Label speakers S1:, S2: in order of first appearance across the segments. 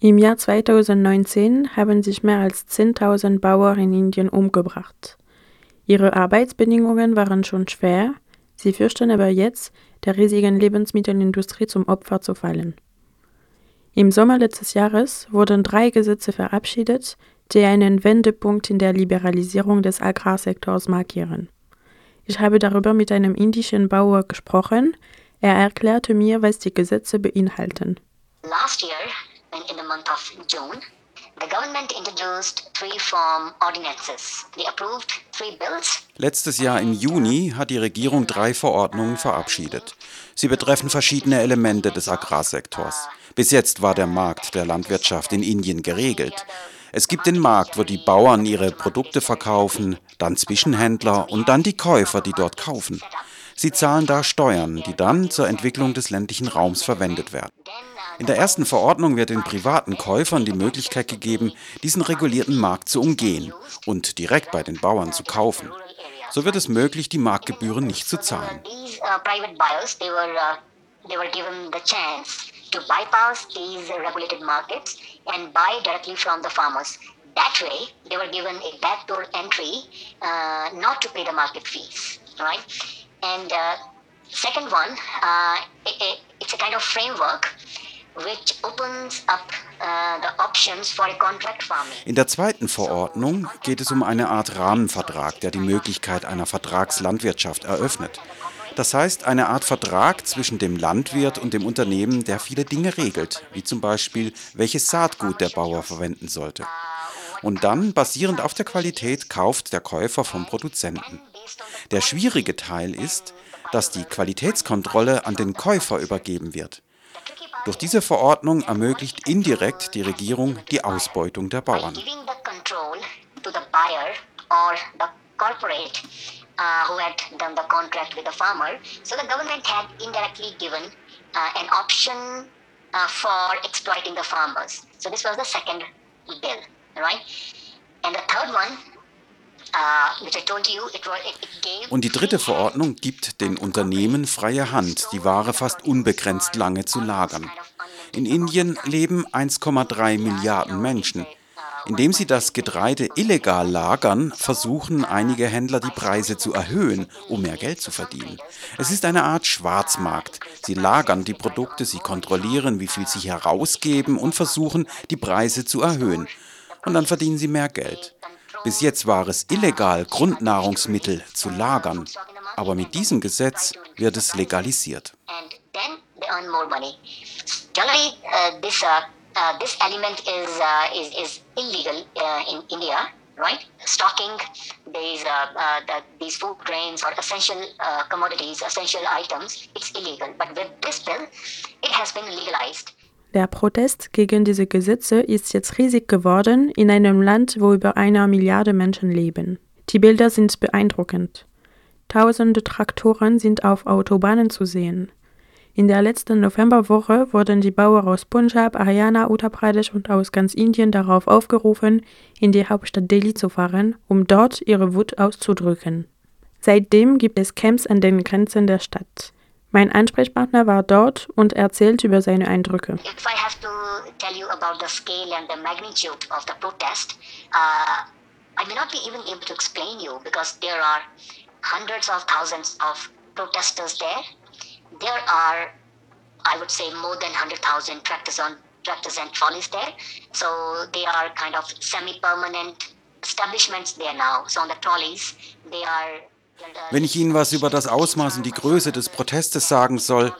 S1: Im Jahr 2019 haben sich mehr als 10.000 Bauern in Indien umgebracht. Ihre Arbeitsbedingungen waren schon schwer, sie fürchten aber jetzt, der riesigen Lebensmittelindustrie zum Opfer zu fallen. Im Sommer letztes Jahres wurden drei Gesetze verabschiedet, die einen Wendepunkt in der Liberalisierung des Agrarsektors markieren. Ich habe darüber mit einem indischen Bauer gesprochen. Er erklärte mir, was die Gesetze beinhalten.
S2: Last year, in the month of June, the government introduced three farm ordinances. They approved three bills.
S3: Letztes Jahr im Juni hat die Regierung drei Verordnungen verabschiedet. Sie betreffen verschiedene Elemente des Agrarsektors. Bis jetzt war der Markt der Landwirtschaft in Indien geregelt. Es gibt den Markt, wo die Bauern ihre Produkte verkaufen, dann Zwischenhändler und dann die Käufer, die dort kaufen. Sie zahlen da Steuern, die dann zur Entwicklung des ländlichen Raums verwendet werden. In der ersten Verordnung wird den privaten Käufern die Möglichkeit gegeben, diesen regulierten Markt zu umgehen und direkt bei den Bauern zu kaufen. So wird es möglich, die Marktgebühren nicht zu zahlen.
S2: the farmers. That way, they were given a backdoor entry uh, not to pay the market fees, right? And uh, second one, uh, it, it, it's a kind of framework Uh,
S3: In der zweiten Verordnung geht es um eine Art Rahmenvertrag, der die Möglichkeit einer Vertragslandwirtschaft eröffnet. Das heißt, eine Art Vertrag zwischen dem Landwirt und dem Unternehmen, der viele Dinge regelt, wie zum Beispiel, welches Saatgut der Bauer verwenden sollte. Und dann, basierend auf der Qualität, kauft der Käufer vom Produzenten. Der schwierige Teil ist, dass die Qualitätskontrolle an den Käufer übergeben wird. Durch diese Verordnung ermöglicht indirekt die Regierung die Ausbeutung der Bauern.
S2: And the third one
S3: und die dritte Verordnung gibt den Unternehmen freie Hand, die Ware fast unbegrenzt lange zu lagern. In Indien leben 1,3 Milliarden Menschen. Indem sie das Getreide illegal lagern, versuchen einige Händler die Preise zu erhöhen, um mehr Geld zu verdienen. Es ist eine Art Schwarzmarkt. Sie lagern die Produkte, sie kontrollieren, wie viel sie herausgeben und versuchen, die Preise zu erhöhen. Und dann verdienen sie mehr Geld. Bis jetzt war es illegal, Grundnahrungsmittel zu lagern, aber mit diesem Gesetz wird es legalisiert.
S2: right? Stocking these, uh, uh, the, these food grains or essential uh, commodities, essential items, it's illegal. But with this bill, it has been.
S1: Der Protest gegen diese Gesetze ist jetzt riesig geworden in einem Land, wo über einer Milliarde Menschen leben. Die Bilder sind beeindruckend. Tausende Traktoren sind auf Autobahnen zu sehen. In der letzten Novemberwoche wurden die Bauern aus Punjab, Haryana, Uttar Pradesh und aus ganz Indien darauf aufgerufen, in die Hauptstadt Delhi zu fahren, um dort ihre Wut auszudrücken. Seitdem gibt es Camps an den Grenzen der Stadt. Mein Ansprechpartner war dort und erzählt über seine Eindrücke.
S2: If I have to tell you about the scale and the magnitude of the protest, uh, I may not be even able to explain you because there are hundreds of thousands of protesters there. There are, I would say, more than 100,000 tractors on and trolleys there. So they are kind of semi-permanent establishments there now. So on the trolleys, they are
S3: wenn ich Ihnen was über das Ausmaß und die Größe des Protestes sagen soll,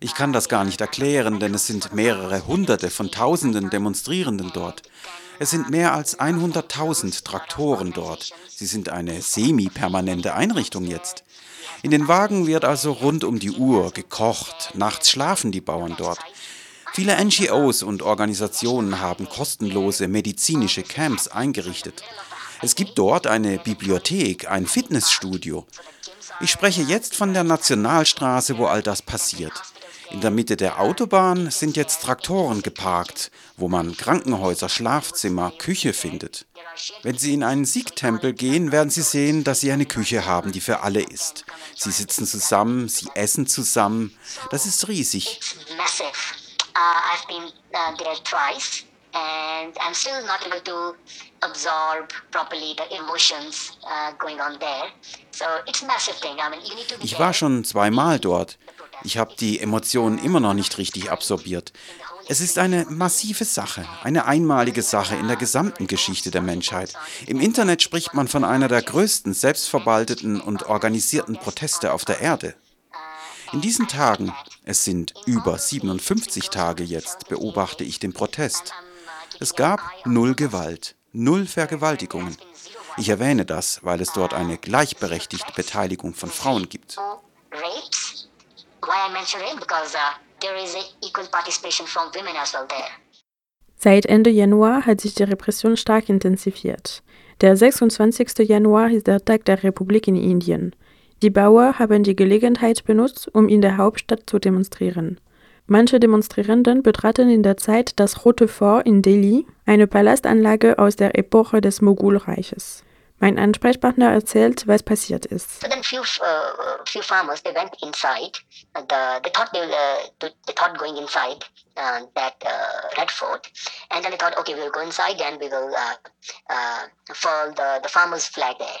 S3: ich kann das gar nicht erklären, denn es sind mehrere Hunderte von Tausenden Demonstrierenden dort. Es sind mehr als 100.000 Traktoren dort. Sie sind eine semi-permanente Einrichtung jetzt. In den Wagen wird also rund um die Uhr gekocht, nachts schlafen die Bauern dort. Viele NGOs und Organisationen haben kostenlose medizinische Camps eingerichtet. Es gibt dort eine Bibliothek, ein Fitnessstudio. Ich spreche jetzt von der Nationalstraße, wo all das passiert. In der Mitte der Autobahn sind jetzt Traktoren geparkt, wo man Krankenhäuser, Schlafzimmer, Küche findet. Wenn Sie in einen Sikh-Tempel gehen, werden Sie sehen, dass Sie eine Küche haben, die für alle ist. Sie sitzen zusammen, sie essen zusammen. Das ist riesig.
S2: Uh, I've been uh, there twice, and I'm still not able to absorb properly the emotions uh, going on there. So it's a massive thing. I mean, you need to be
S3: Ich war schon zweimal dort. Ich habe die Emotionen immer noch nicht richtig absorbiert. Es ist eine massive Sache, eine einmalige Sache in der gesamten Geschichte der Menschheit. Im Internet spricht man von einer der größten selbstverwalteten und organisierten Proteste auf der Erde. In diesen Tagen, es sind über 57 Tage jetzt, beobachte ich den Protest. Es gab null Gewalt, null Vergewaltigungen. Ich erwähne das, weil es dort eine gleichberechtigte Beteiligung von Frauen gibt.
S1: Seit Ende Januar hat sich die Repression stark intensiviert. Der 26. Januar ist der Tag der Republik in Indien. Die Bauern haben die Gelegenheit benutzt, um in der Hauptstadt zu demonstrieren. Manche Demonstrierenden betraten in der Zeit das Rote Fort in Delhi, eine Palastanlage aus der Epoche des Mogulreiches. Mein Ansprechpartner erzählt, was passiert ist.
S2: So then few uh, few farmers they went inside. Uh, the, they thought they, uh, they thought going inside uh, that uh, red fort, and then they thought, okay, we'll go inside and we will uh, uh, furl the the farmers' flag there.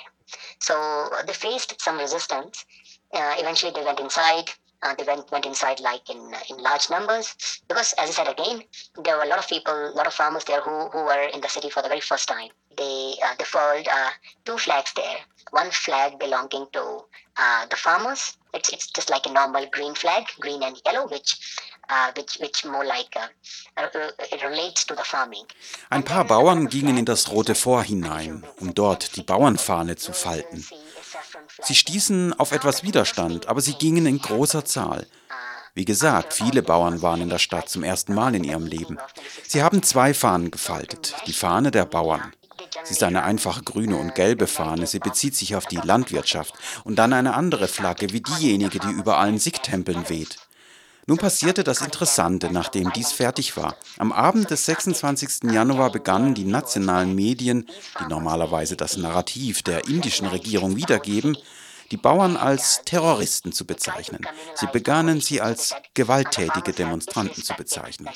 S2: So uh, they faced some resistance. Uh, eventually, they went inside. Uh, they went went inside like in in large numbers because, as I said again, there were a lot of people, a lot of farmers there who, who were in the city for the very first time. They uh, they furled uh, two flags there. One flag belonging to uh, the farmers. It's it's just like a normal green flag, green and yellow, which uh, which which more like uh, it relates to the farming.
S3: Ein paar Bauern gingen in das Rote Fort hinein, um dort die Bauernfahne zu falten. Sie stießen auf etwas Widerstand, aber sie gingen in großer Zahl. Wie gesagt, viele Bauern waren in der Stadt zum ersten Mal in ihrem Leben. Sie haben zwei Fahnen gefaltet. Die Fahne der Bauern. Sie ist eine einfache grüne und gelbe Fahne. Sie bezieht sich auf die Landwirtschaft. Und dann eine andere Flagge, wie diejenige, die über allen Sikh-Tempeln weht. Nun passierte das Interessante, nachdem dies fertig war. Am Abend des 26. Januar begannen die nationalen Medien, die normalerweise das Narrativ der indischen Regierung wiedergeben, die Bauern als Terroristen zu bezeichnen. Sie begannen sie als gewalttätige Demonstranten zu bezeichnen.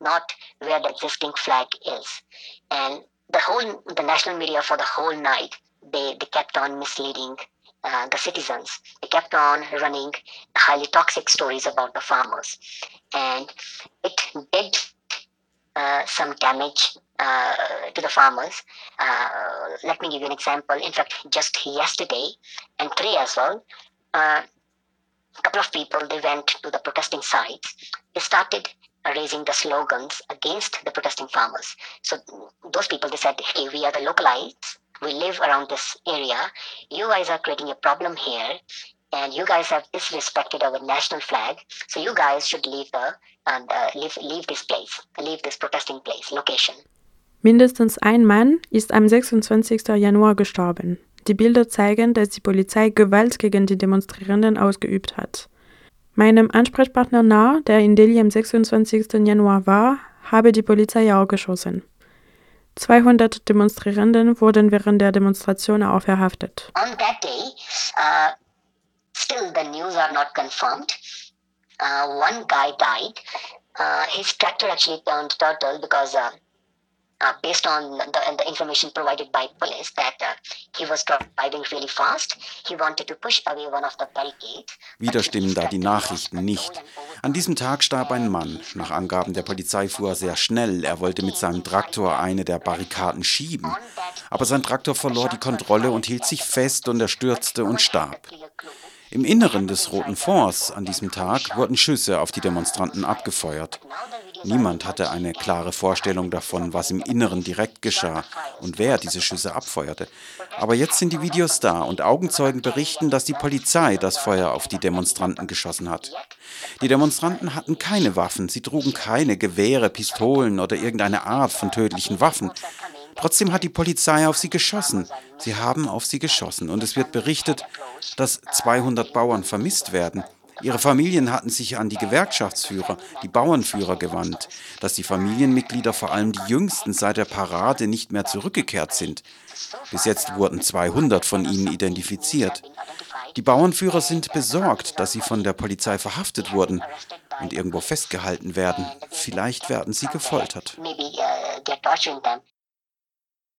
S2: not where the existing flag is. And the whole, the national media for the whole night, they, they kept on misleading uh, the citizens. They kept on running highly toxic stories about the farmers. And it did uh, some damage uh, to the farmers. Uh, let me give you an example. In fact, just yesterday and today as well, uh, a couple of people they went to the protesting sites. They started raising the slogans against the protesting farmers. So those people they said, "Hey, we are the localites. We live around this area. You guys are creating a problem here." And you guys have disrespected our national flag, so you guys should leave the and uh, leave leave this place, leave this protesting place, location.
S1: Mindestens ein Mann ist am 26. Januar gestorben. Die Bilder zeigen, dass die Polizei Gewalt gegen die Demonstrierenden ausgeübt hat. Meinem Ansprechpartner nah, der in Delhi am 26. Januar war, habe die Polizei auch geschossen. 200 Demonstrierenden wurden während der Demonstration auch verhaftet.
S2: on that day, uh, still the news are not confirmed. Uh, one guy died. Uh, his tractor actually turned turtle because, uh, uh, based on the, the information provided by police, that uh, he was driving really fast. He wanted to push away one of the barricades.
S3: Wieder stimmen da die Nachrichten nicht. An diesem Tag starb ein Mann. Nach Angaben der Polizei fuhr er sehr schnell. Er wollte mit seinem Traktor eine der Barrikaden schieben. Aber sein Traktor verlor die Kontrolle und hielt sich fest und er stürzte und starb. Im Inneren des Roten Fonds an diesem Tag wurden Schüsse auf die Demonstranten abgefeuert. Niemand hatte eine klare Vorstellung davon, was im Inneren direkt geschah und wer diese Schüsse abfeuerte. Aber jetzt sind die Videos da und Augenzeugen berichten, dass die Polizei das Feuer auf die Demonstranten geschossen hat. Die Demonstranten hatten keine Waffen, sie trugen keine Gewehre, Pistolen oder irgendeine Art von tödlichen Waffen. Trotzdem hat die Polizei auf sie geschossen. Sie haben auf sie geschossen und es wird berichtet, dass 200 Bauern vermisst werden. Ihre Familien hatten sich an die Gewerkschaftsführer, die Bauernführer gewandt, dass die Familienmitglieder, vor allem die jüngsten, seit der Parade nicht mehr zurückgekehrt sind. Bis jetzt wurden 200 von ihnen identifiziert. Die Bauernführer sind besorgt, dass sie von der Polizei verhaftet wurden und irgendwo festgehalten werden. Vielleicht werden sie gefoltert.